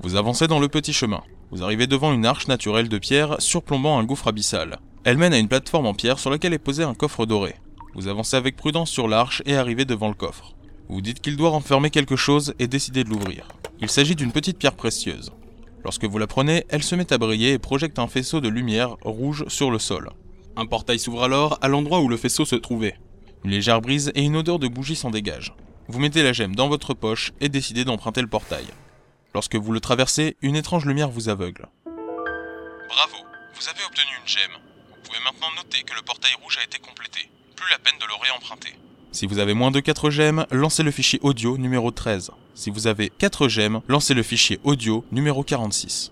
Vous avancez dans le petit chemin. Vous arrivez devant une arche naturelle de pierre surplombant un gouffre abyssal. Elle mène à une plateforme en pierre sur laquelle est posé un coffre doré. Vous avancez avec prudence sur l'arche et arrivez devant le coffre. Vous dites qu'il doit renfermer quelque chose et décidez de l'ouvrir. Il s'agit d'une petite pierre précieuse. Lorsque vous la prenez, elle se met à briller et projette un faisceau de lumière rouge sur le sol. Un portail s'ouvre alors à l'endroit où le faisceau se trouvait. Une légère brise et une odeur de bougie s'en dégage. Vous mettez la gemme dans votre poche et décidez d'emprunter le portail. Lorsque vous le traversez, une étrange lumière vous aveugle. Bravo, vous avez obtenu une gemme. Vous pouvez maintenant noter que le portail rouge a été complété. Plus la peine de le réemprunter. Si vous avez moins de 4 gemmes, lancez le fichier audio numéro 13. Si vous avez 4 gemmes, lancez le fichier audio numéro 46.